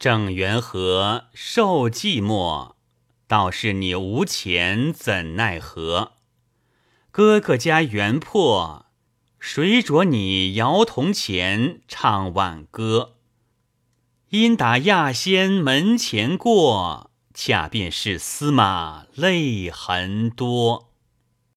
郑元和受寂寞，倒是你无钱怎奈何？哥哥家园破，谁着你摇铜钱唱挽歌？因打亚仙门前过，恰便是司马泪痕多。